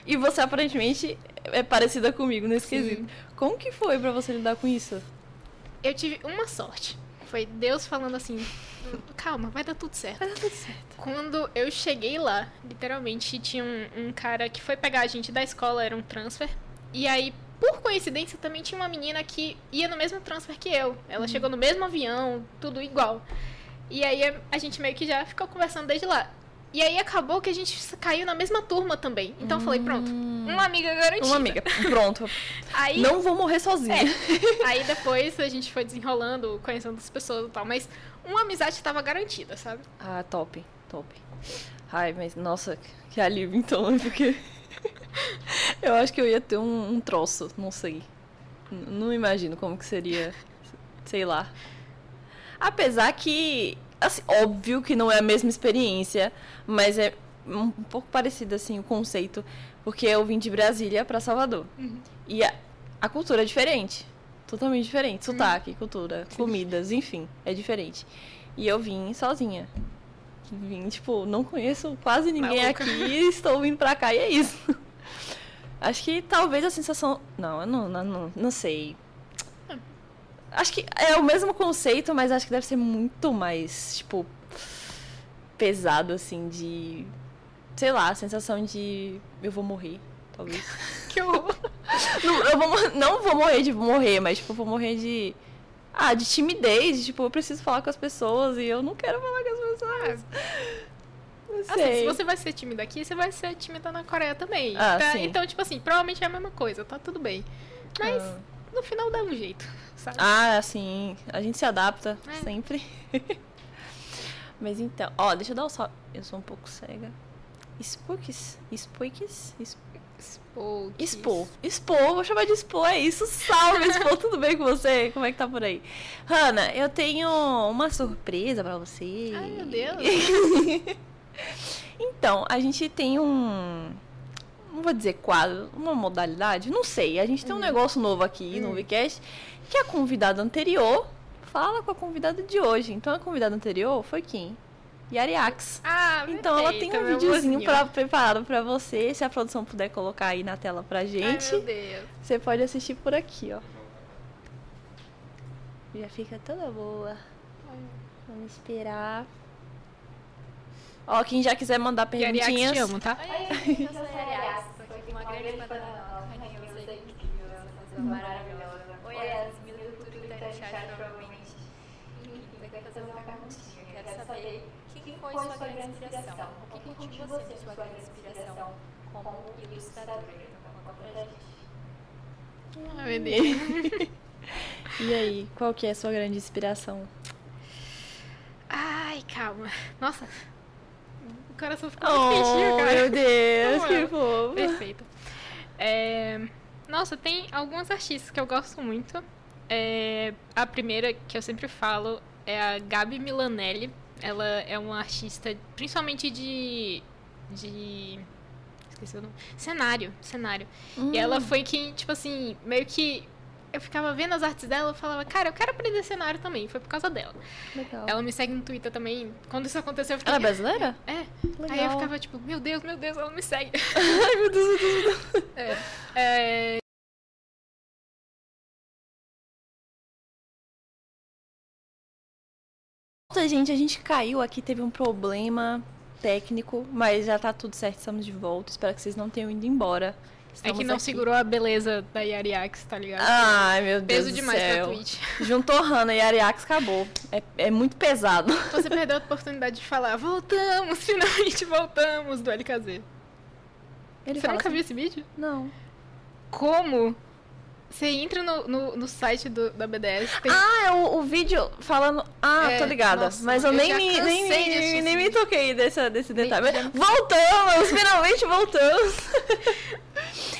E você aparentemente é parecida comigo nesse quesito. Como que foi para você lidar com isso? Eu tive uma sorte. Foi Deus falando assim: calma, vai dar tudo certo. Vai dar tudo certo. Quando eu cheguei lá, literalmente tinha um, um cara que foi pegar a gente da escola, era um transfer. E aí, por coincidência, também tinha uma menina que ia no mesmo transfer que eu. Ela uhum. chegou no mesmo avião, tudo igual. E aí a gente meio que já ficou conversando desde lá. E aí acabou que a gente caiu na mesma turma também. Então hum. eu falei, pronto, hum. uma amiga garantida. Uma amiga, pronto. aí, Não vou morrer sozinha. É. Aí depois a gente foi desenrolando, conhecendo as pessoas e tal. Mas uma amizade estava garantida, sabe? Ah, top, top. Ai, mas nossa, que alívio então, né? porque [laughs] eu acho que eu ia ter um, um troço, não sei. N não imagino como que seria, sei lá. Apesar que, assim, óbvio que não é a mesma experiência, mas é um pouco parecido assim o conceito, porque eu vim de Brasília para Salvador. Uhum. E a, a cultura é diferente. Totalmente diferente. Sotaque, cultura, Sim. comidas, enfim, é diferente. E eu vim sozinha. Vim, tipo, não conheço quase ninguém Maluca. aqui, [laughs] estou vindo pra cá e é isso. Acho que talvez a sensação. Não, eu não, não, não, não sei. Acho que é o mesmo conceito, mas acho que deve ser muito mais, tipo, pesado, assim, de. Sei lá, a sensação de eu vou morrer talvez. [laughs] que horror. Não, eu vou, não vou morrer de morrer, mas, tipo, vou morrer de. Ah, de timidez. Tipo, eu preciso falar com as pessoas e eu não quero falar com as pessoas. Não sei. Assim, se você vai ser tímida aqui, você vai ser tímida na Coreia também. Ah, tá? Então, tipo assim, provavelmente é a mesma coisa, tá tudo bem. Mas, ah. No final dá um jeito, sabe? Ah, sim. A gente se adapta É. sempre. [laughs] Mas então, ó, deixa eu dar o só. Eu sou um pouco cega. Spooks? Spooks? Sp- Expo. Expo. Expo, vou chamar de Expo, é isso. Salve, Expo, [laughs] tudo bem com você? Como é que tá por aí? Hanna, eu tenho uma surpresa pra você. Ai, meu Deus. [laughs] então, a gente tem um. Não vou dizer quadro, uma modalidade, não sei. A gente tem um negócio novo aqui no Hum. Vcast, que a convidada anterior fala com a convidada de hoje. Então a convidada anterior foi quem? Yariax. Ah, Então ela tem perfeito, um videozinho pra, preparado pra você. Se a produção puder colocar aí na tela pra Ai, gente, meu Deus. você pode assistir por aqui, ó. Já fica toda boa. Vamos esperar. Ó, quem já quiser mandar perguntinhas. te amo, tá? Da é. Oi, Yas, me lê no Twitter e chat, provavelmente. Enfim, eu quero fazer uma perguntinha, quero saber o que foi sua grande inspiração? O que sua grande inspiração como ilustradora? Então, conta pra gente. Ai, meu Deus. E aí, qual que é a sua grande inspiração? Ai, calma. Nossa. O coração ficou Oh, quentinho, cara. meu Deus, que eu. fofo. Perfeito. É, Nossa, tem algumas artistas que eu gosto muito. É, A primeira que eu sempre falo é a Gabi Milanelli. Ela é uma artista, principalmente de. de. Esqueci o nome. Cenário. Cenário. Hum, E ela foi quem, tipo assim, meio que. Eu ficava vendo as artes dela e falava, cara, eu quero aprender cenário também. Foi por causa dela. legal. Ela me segue no Twitter também. Quando isso aconteceu, eu fiquei. Ela é brasileira? É. Legal. Aí eu ficava tipo, meu Deus, meu Deus, ela me segue. [laughs] Ai, meu Deus, meu Deus. É. É, Volta, gente, a gente caiu aqui, teve um problema técnico, mas já tá tudo certo, estamos de volta. Espero que vocês não tenham ido embora. É Estamos que não aqui. segurou a beleza da Yariax, tá ligado? Ai, meu Deus Peso do demais pra céu. Twitch. [laughs] Juntou Hannah e Ariax, acabou. É, é muito pesado. Você perdeu a oportunidade de falar, voltamos, [laughs] finalmente voltamos do LKZ. Ele Você nunca assim, viu esse vídeo? Não. Como? Você entra no, no, no site do, da BDS, tem Ah, é o, o vídeo falando. Ah, É, tô ligada. nossa, mas eu, eu nem, me, nem, me, nem me toquei desse, desse Nem- detalhe. já- Voltamos! Finalmente voltamos! [laughs]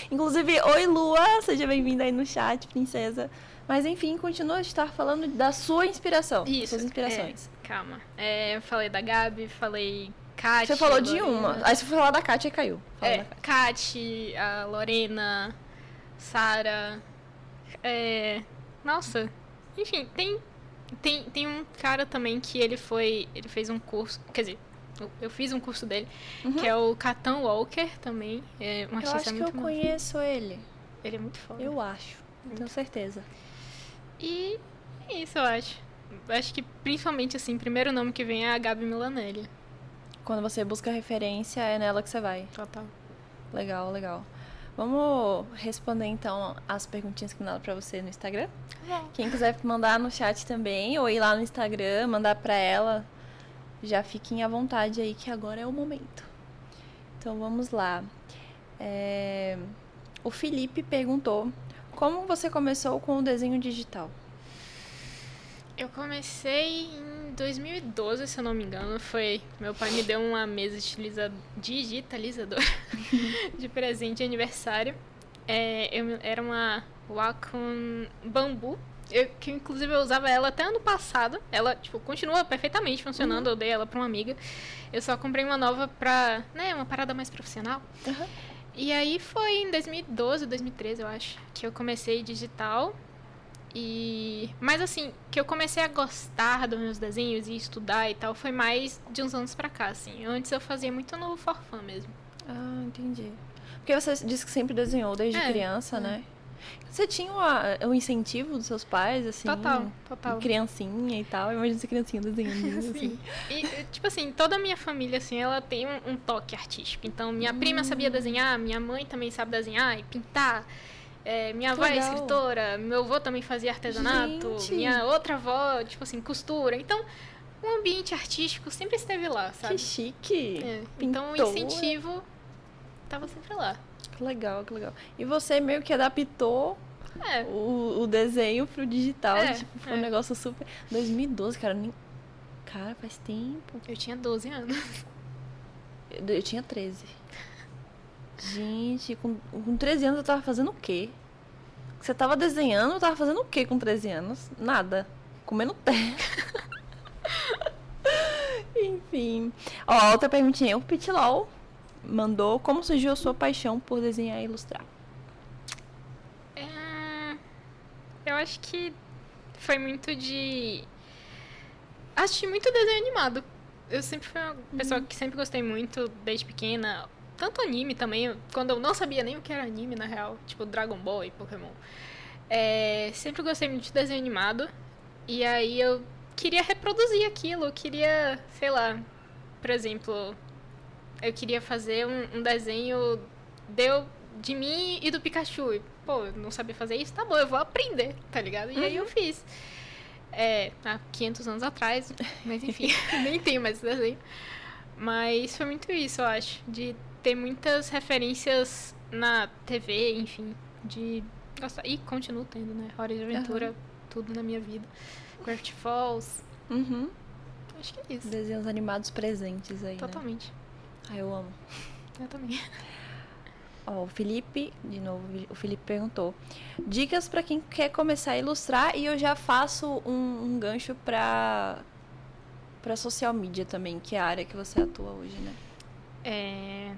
Inclusive, oi Lua, seja bem-vinda aí no chat, princesa. Mas enfim, continua a estar falando da sua inspiração. Isso, Suas inspirações. É, calma. É, eu falei da Gabi, falei Kátia. Você falou de uma. Aí você foi falar da Kátia e caiu. Fala É. Kati, a Lorena, Sara. É, nossa, enfim, tem, tem, tem um cara também que ele foi. Ele fez um curso. Quer dizer, eu, eu fiz um curso dele, que é o Catan Walker também. É um Uhum. Eu acho que muito eu massa. conheço ele. Ele é muito foda. Eu acho. Não tenho certeza. E é isso, eu acho. Acho que principalmente assim, o primeiro nome que vem é a Gabi Milanelli. Quando você busca referência, é nela que você vai. Total. Legal, legal. Vamos responder então as perguntinhas que mandaram pra você no Instagram. Quem quiser mandar no chat também, ou ir lá no Instagram, mandar pra ela, já fiquem à vontade aí, que agora é o momento. Então vamos lá. É, O Felipe perguntou: Como você começou com o desenho digital? Eu comecei em 2012, se eu não me engano. Foi. Meu pai me deu uma mesa digitalizadora [laughs] de presente de aniversário. É, eu, era uma Wacom bambu. Eu, que inclusive eu usava ela até ano passado. Ela, tipo, continua perfeitamente funcionando. Eu dei ela pra uma amiga. Eu só comprei uma nova pra, né, uma parada mais profissional. Aham. E aí foi em 2012, 2013, eu acho, que eu comecei digital. E. Mas assim, que eu comecei a gostar dos meus desenhos e estudar e tal, foi mais de uns anos pra cá, assim. Antes eu fazia muito no For Fun mesmo. Ah, entendi. Porque você disse que sempre desenhou desde É, criança, é. né? Você tinha um incentivo dos seus pais, assim? Total, total. Criancinha e tal. Imagina essa criancinha desenhando. [laughs] assim. Sim. E, tipo assim, toda a minha família, assim, ela tem um, um toque artístico. Então, minha prima sabia desenhar, minha mãe também sabe desenhar e pintar. É, minha Que avó é escritora, meu avô também fazia artesanato, Gente. minha outra avó, tipo assim, costura. Então, o ambiente artístico sempre esteve lá, Que sabe? chique. É, Então, o Pintou. incentivo tava sempre lá. Que legal, que legal. E você meio que adaptou É. o, o desenho pro digital. É, tipo, foi é. um negócio super. 2012, cara, nem. Cara, faz tempo. Eu tinha 12 anos. Eu, eu tinha 13. Gente, com, com 13 anos eu tava fazendo o quê? Você tava desenhando, eu tava fazendo o quê com 13 anos? Nada. Comendo terra. [laughs] Enfim. Ó, outra perguntinha. O Pitilol mandou como surgiu a sua paixão por desenhar e ilustrar. É, Eu acho que foi muito de. Assisti muito desenho animado. Eu sempre fui uma pessoa que sempre gostei muito, desde pequena. Tanto anime também, quando eu não sabia nem o que era anime, na real. Tipo, Dragon Ball e Pokémon. É, sempre gostei muito de desenho animado. E aí eu queria reproduzir aquilo. Eu queria, sei lá, por exemplo, eu queria fazer um, um desenho deu de mim e do Pikachu. E, pô, eu não sabia fazer isso? Tá bom, eu vou aprender, tá ligado? E aí eu fiz. É, há 500 anos atrás, mas enfim, [laughs] [laughs] nem tenho mais esse desenho. Mas foi muito isso, eu acho, de ter muitas referências na TV, enfim, de gostar. E continuo tendo, né? Hora de Aventura, tudo na minha vida. Gravity Falls, Uhum. acho que é isso. Desenhos animados presentes aí. Né? Ah, eu amo. Eu também. Ó, o Felipe, de novo, o Felipe perguntou. Dicas pra quem quer começar a ilustrar e eu já faço um, um gancho pra, pra social media também, que é a área que você atua hoje, né? É.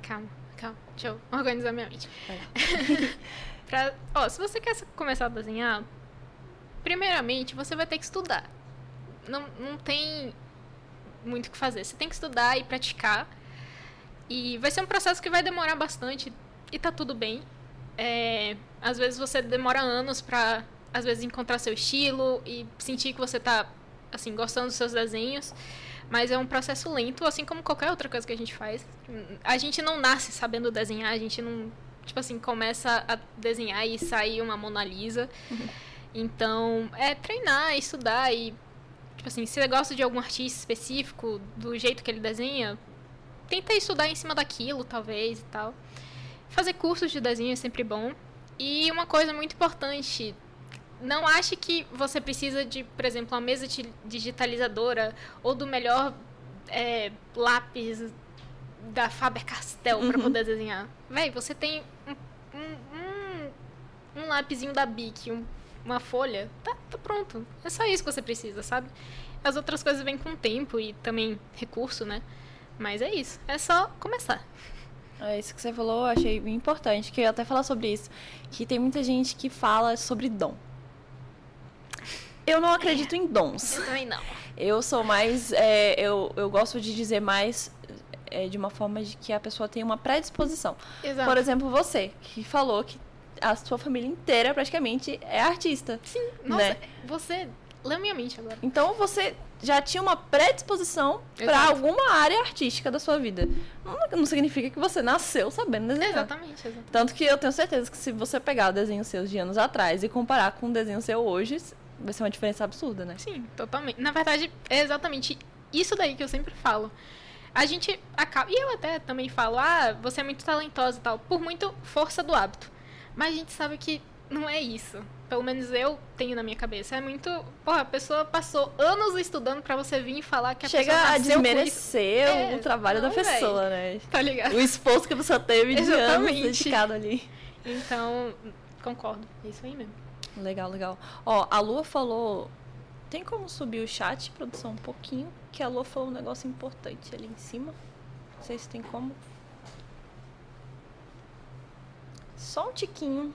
Calma, calma. Deixa eu organizar minha mente. [laughs] Pra... Ó, se você quer começar a desenhar, primeiramente você vai ter que estudar. Não, não tem muito o que fazer. Você tem que estudar e praticar. E vai ser um processo que vai demorar bastante. E tá tudo bem. É, às vezes você demora anos pra, às vezes, encontrar seu estilo e sentir que você tá, assim, gostando dos seus desenhos. Mas é um processo lento, assim como qualquer outra coisa que a gente faz. A gente não nasce sabendo desenhar, a gente não, tipo assim, começa a desenhar e sai uma Mona Lisa. Então, é treinar, estudar e, tipo assim, se você gosta de algum artista específico, do jeito que ele desenha, tenta estudar em cima daquilo, talvez, e tal. Fazer cursos de desenho é sempre bom. E uma coisa muito importante, não ache que você precisa de, por exemplo, uma mesa di- digitalizadora ou do melhor é, lápis da Faber-Castell para Uhum. poder desenhar. Véi, você tem um, um, um, um lapisinho da Bic, um- uma folha, tá, tá pronto. É só isso que você precisa, sabe? As outras coisas vêm com tempo e também recurso, né? Mas é isso. É só começar. É isso que você falou, eu achei importante, que eu ia até falar sobre isso. Que tem muita gente que fala sobre dom. Eu não acredito em dons. Eu também não. Eu sou mais. é, eu, eu gosto de dizer mais é, de uma forma de que a pessoa tem uma predisposição. Exato. Por exemplo, você, que falou que a sua família inteira praticamente é artista. Sim, nossa, né? você leu minha mente agora. Então você já tinha uma predisposição para alguma área artística da sua vida. Não, não significa que você nasceu sabendo desenhar. Exatamente, exatamente. Tanto que eu tenho certeza que se você pegar o desenho seus de anos atrás e comparar com o desenho seu hoje, vai ser uma diferença absurda, né? Sim, totalmente. Na verdade, é exatamente isso daí que eu sempre falo. A gente acaba. E eu até também falo, ah, você é muito talentosa e tal, por muito força do hábito. Mas a gente sabe que não é isso. Pelo menos eu tenho na minha cabeça. É muito. Porra, a pessoa passou anos estudando pra você vir e falar que a Chega pessoa a com isso. desmerecer É, o trabalho da não, pessoa, né? Tá ligado? O esforço que a pessoa teve de anos dedicado ali. Então, concordo. É isso aí mesmo. Legal, legal. Ó, a Lua falou. Tem como subir o chat, produção, um pouquinho? Que a Lua falou um negócio importante ali em cima. Não sei se tem como. Só um tiquinho.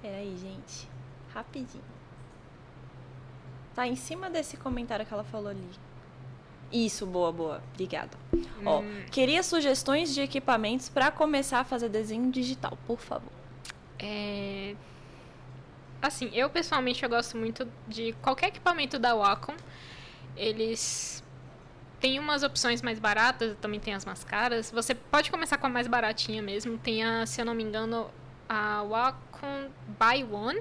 Peraí, gente. Rapidinho. Tá em cima desse comentário que ela falou ali. Isso, boa, boa. Obrigada. Ó, Hum. queria sugestões de equipamentos para começar a fazer desenho digital, por favor. É... Assim, eu pessoalmente eu gosto muito de qualquer equipamento da Wacom. Eles têm umas opções mais baratas, também tem as mais caras. Você pode começar com a mais baratinha mesmo. Tem a, se eu não me engano, a Wacom Buy One,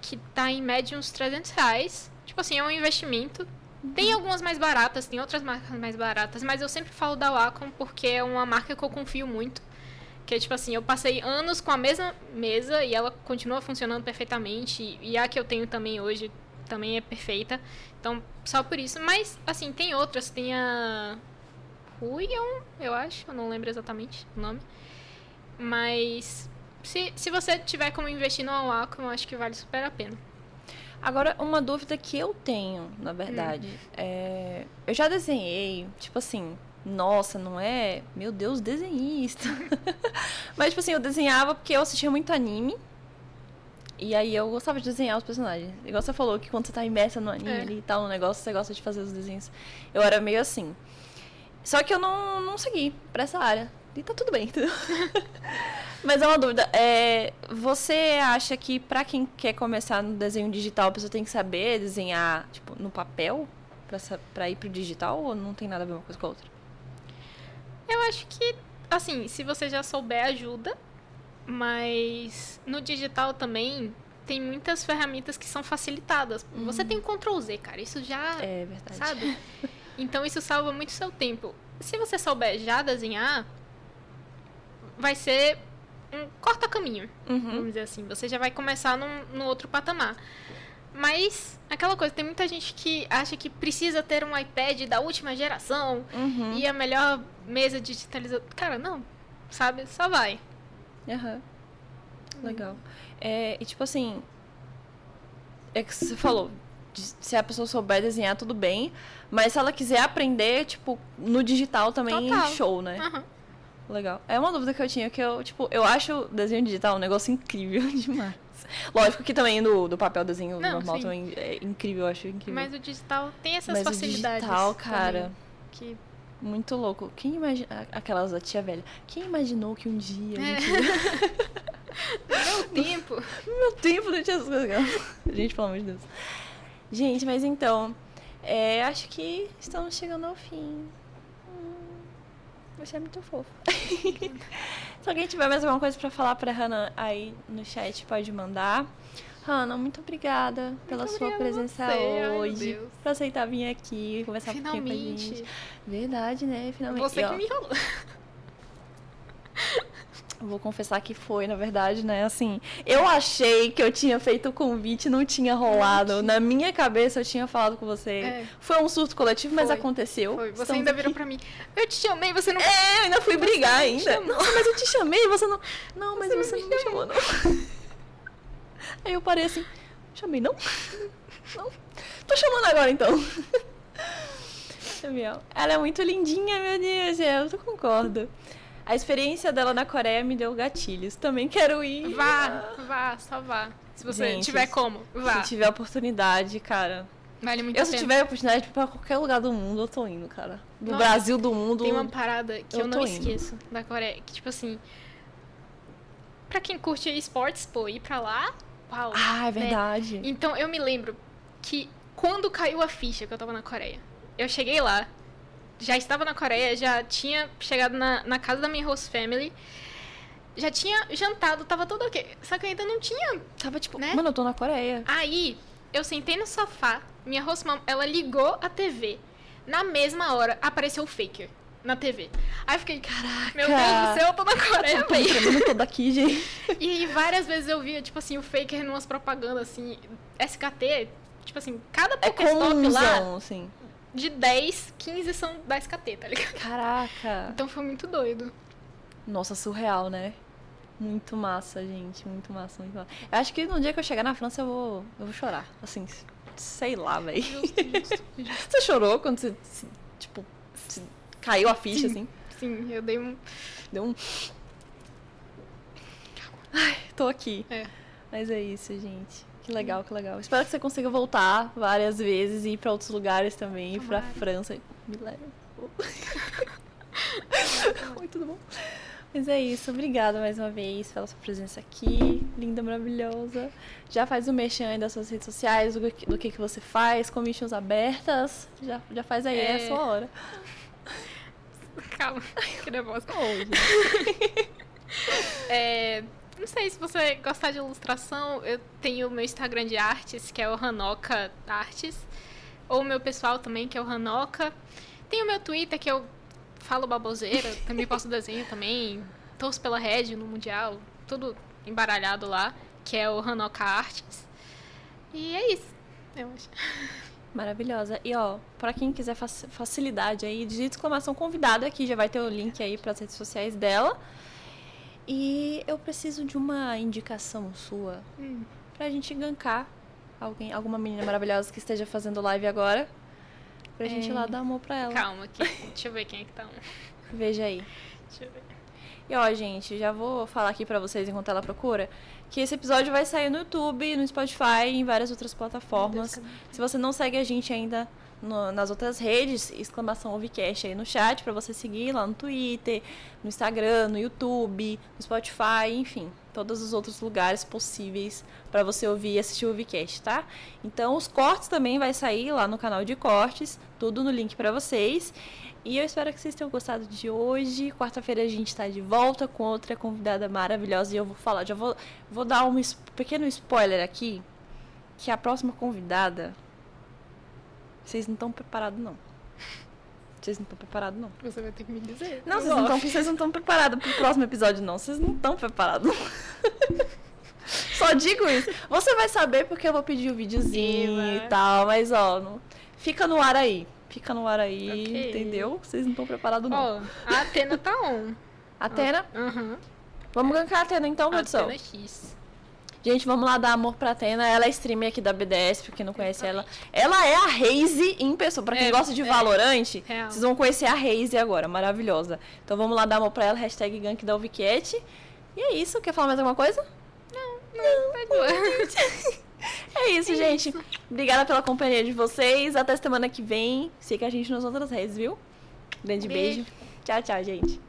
que tá em média uns 300 reais. Tipo assim, é um investimento. Tem algumas mais baratas, tem outras marcas mais baratas, mas eu sempre falo da Wacom porque é uma marca que eu confio muito. Que é tipo assim, eu passei anos com a mesma mesa e ela continua funcionando perfeitamente. E a que eu tenho também hoje também é perfeita. Então, só por isso. Mas, assim, tem outras. Tem a. Ruion, eu acho. Eu não lembro exatamente o nome. Mas. Se, se você tiver como investir no Wacom, eu acho que vale super a pena. Agora, uma dúvida que eu tenho, na verdade, Hum. é... Eu já desenhei, tipo assim, nossa, não é... Meu Deus, desenhista. [laughs] Mas, tipo assim, eu desenhava porque eu assistia muito anime. E aí eu gostava de desenhar os personagens. Igual você falou que quando você tá imersa no anime É. ali e tal, no negócio, você gosta de fazer os desenhos. Eu era meio assim. Só que eu não, não segui pra essa área. E tá tudo bem, [laughs] entendeu? Mas é uma dúvida. É, você acha que pra quem quer começar no desenho digital, a pessoa tem que saber desenhar, tipo, no papel? Pra, pra ir pro digital? Ou não tem nada a ver uma coisa com a outra? Eu acho que, assim, se você já souber, ajuda. Mas no digital também tem muitas ferramentas que são facilitadas. Você tem o Ctrl Z, cara. Isso já. É verdade. Sabe? [laughs] Então isso salva muito seu tempo. Se você souber já desenhar, vai ser um corta-caminho, Uhum. vamos dizer assim. Você já vai começar num, no outro patamar. Mas, aquela coisa, tem muita gente que acha que precisa ter um iPad da última geração Uhum. e a melhor mesa digitalizadora. Cara, não. Sabe? Só vai. Aham. Legal. É, e tipo assim. É que você falou. Se a pessoa souber desenhar, tudo bem. Mas se ela quiser aprender, tipo, no digital também, Total. show, né? Aham. Legal. É uma dúvida que eu tinha, que eu, tipo, eu acho o desenho digital um negócio incrível [laughs] demais. Lógico que também do, do papel desenho Não, normal sim. também é incrível, eu acho incrível. Mas o digital tem essas Mas o facilidades. digital, cara, também, que muito louco. Quem imagina. Aquelas da tia velha. Quem imaginou que um dia. É. [laughs] Meu tempo. [laughs] Meu tempo não tinha essas coisas. Gente, pelo amor de Deus. Gente, mas então. é, acho que estamos chegando ao fim. Hum, você é muito fofo. [laughs] Se alguém tiver mais alguma coisa pra falar pra Hannah aí no chat, pode mandar. Hannah, muito obrigada pela sua obrigada a presença você. Hoje. Por aceitar vir aqui conversar um pouquinho com a gente. Finalmente. Verdade, né? Finalmente. Você E, ó, que me enrolou. Vou confessar que foi, na verdade, né? Assim, eu achei que eu tinha feito o convite, não tinha rolado. Na minha cabeça eu tinha falado com você. É. Foi um surto coletivo, mas Foi. aconteceu. Foi. Você Estamos ainda virou aqui. pra mim. Eu te chamei, você não. É, eu ainda fui brigar me ainda. Nossa, mas eu te chamei, você não. Não, mas Você você, não não me me chamou, não. Aí eu parei assim, chamei não? Não. Tô chamando agora então. [laughs] Ela é muito lindinha, meu Deus, eu eu concordo. A experiência dela na Coreia me deu gatilhos. Também quero ir. Vá, vá, só vá. Se você Gente, tiver como, vá. Se tiver oportunidade, cara. Vale muito Eu, se tiver oportunidade de ir pra qualquer lugar do mundo, eu tô indo, cara. Do Nossa, Brasil, do mundo. Tem uma parada que eu, eu não esqueço da Coreia. Que, tipo assim. Pra quem curte esportes, pô, ir pra lá. Ah, é né? verdade. Então eu me lembro que quando caiu a ficha que eu tava na Coreia, eu cheguei lá, já estava na Coreia, já tinha chegado na, na casa da minha host family, já tinha jantado, tava tudo ok. Só que eu ainda não tinha. Tava tipo, né? mano, eu tô na Coreia. Aí eu sentei no sofá, minha host mom, ela ligou a TV. Na mesma hora apareceu o Faker na TV. Aí eu fiquei, caraca, meu Deus do céu, eu tô na Coreia, Eu tô velho. toda aqui, gente. [laughs] E várias vezes eu via, tipo assim, o Faker numas propagandas, assim, SKT, tipo assim, cada É Pokéstop lá, comunzão, assim. de 10, 15 são da SKT, tá ligado? Caraca. Então foi muito doido. Nossa, surreal, né? Muito massa, gente. Muito massa, muito massa. Eu acho que no dia que eu chegar na França eu vou, eu vou chorar. Assim, sei lá, velho. [laughs] Você chorou quando você, tipo, se- caiu a ficha, assim? Sim, eu dei um... Deu um. Ai, tô aqui. É. Mas é isso, gente. Que legal, que legal. Espero que você consiga voltar várias vezes e ir pra outros lugares também, ir pra Tomara. França. Me leva. [laughs] Oi, tudo bom? Mas é isso, obrigada mais uma vez pela sua presença aqui, linda, maravilhosa. Já faz o merchan aí das suas redes sociais, do que, do que, que você faz, commissions abertas. Já, já faz aí, é, a É. sua hora. [laughs] Calma, que nervosa. [laughs] É, não sei se você gostar de ilustração, eu tenho o meu Instagram de artes, que é o Hanoka Artes. Ou o meu pessoal também, que é o Hanoka. Tem o meu Twitter, que eu falo baboseira, [laughs] também posto desenho também. torço pela Red no Mundial, tudo embaralhado lá, que é o Hanoka Arts. E é isso, eu acho. Maravilhosa. E ó, pra quem quiser fac- facilidade aí, digita exclamação convidado aqui, já vai ter o link aí pras redes sociais dela. E eu preciso de uma indicação sua Hum. pra gente gankar alguém, alguma menina maravilhosa que esteja fazendo live agora. Pra gente ir lá dar amor pra ela. Calma aqui, deixa eu ver quem é que tá. um. Veja aí. Deixa eu ver. E ó, gente, já vou falar aqui pra vocês enquanto ela procura que esse episódio vai sair no YouTube, no Spotify e em várias outras plataformas. Se você não segue a gente ainda no- nas outras redes, exclamação Ovicast aí no chat pra você seguir lá no Twitter, no Instagram, no YouTube, no Spotify, enfim, todos os outros lugares possíveis pra você ouvir e assistir o Ovicast, tá? Então os cortes também vai sair lá no canal de cortes, tudo no link pra vocês. E eu espero que vocês tenham gostado de hoje. Quarta-feira a gente tá de volta com outra convidada maravilhosa e eu vou falar, já vou, vou dar um pequeno spoiler aqui, que a próxima convidada vocês não estão preparados não. Vocês não estão preparados não. Você vai ter que me dizer. Não, vocês não estão, gosto. vocês não estão preparados pro próximo episódio não. Vocês não estão preparados. [laughs] Só digo isso. Você vai saber porque eu vou pedir o videozinho Eba. e tal, mas ó, não- fica no ar aí. Fica no ar aí, Ok. entendeu? Vocês não estão preparados não. Ó, a Atena tá on. Atena, Aham. vamos gankar a Atena então, produção. Atena X. Gente, vamos lá dar amor pra Atena. Ela é streamer aqui da BDS, pra quem não conhece ela. Ela é a Raze em pessoa. Pra quem É, gosta de é. Valorant, Real. vocês vão conhecer a Raze agora. Maravilhosa. Então vamos lá dar amor pra ela. Hashtag gank da. E é isso. Quer falar mais alguma coisa? Não, tá de boa. É isso, gente. Obrigada pela companhia de vocês. Até semana que vem. Siga a gente nas outras redes, viu? Grande beijo. Beijo. Tchau, tchau, gente.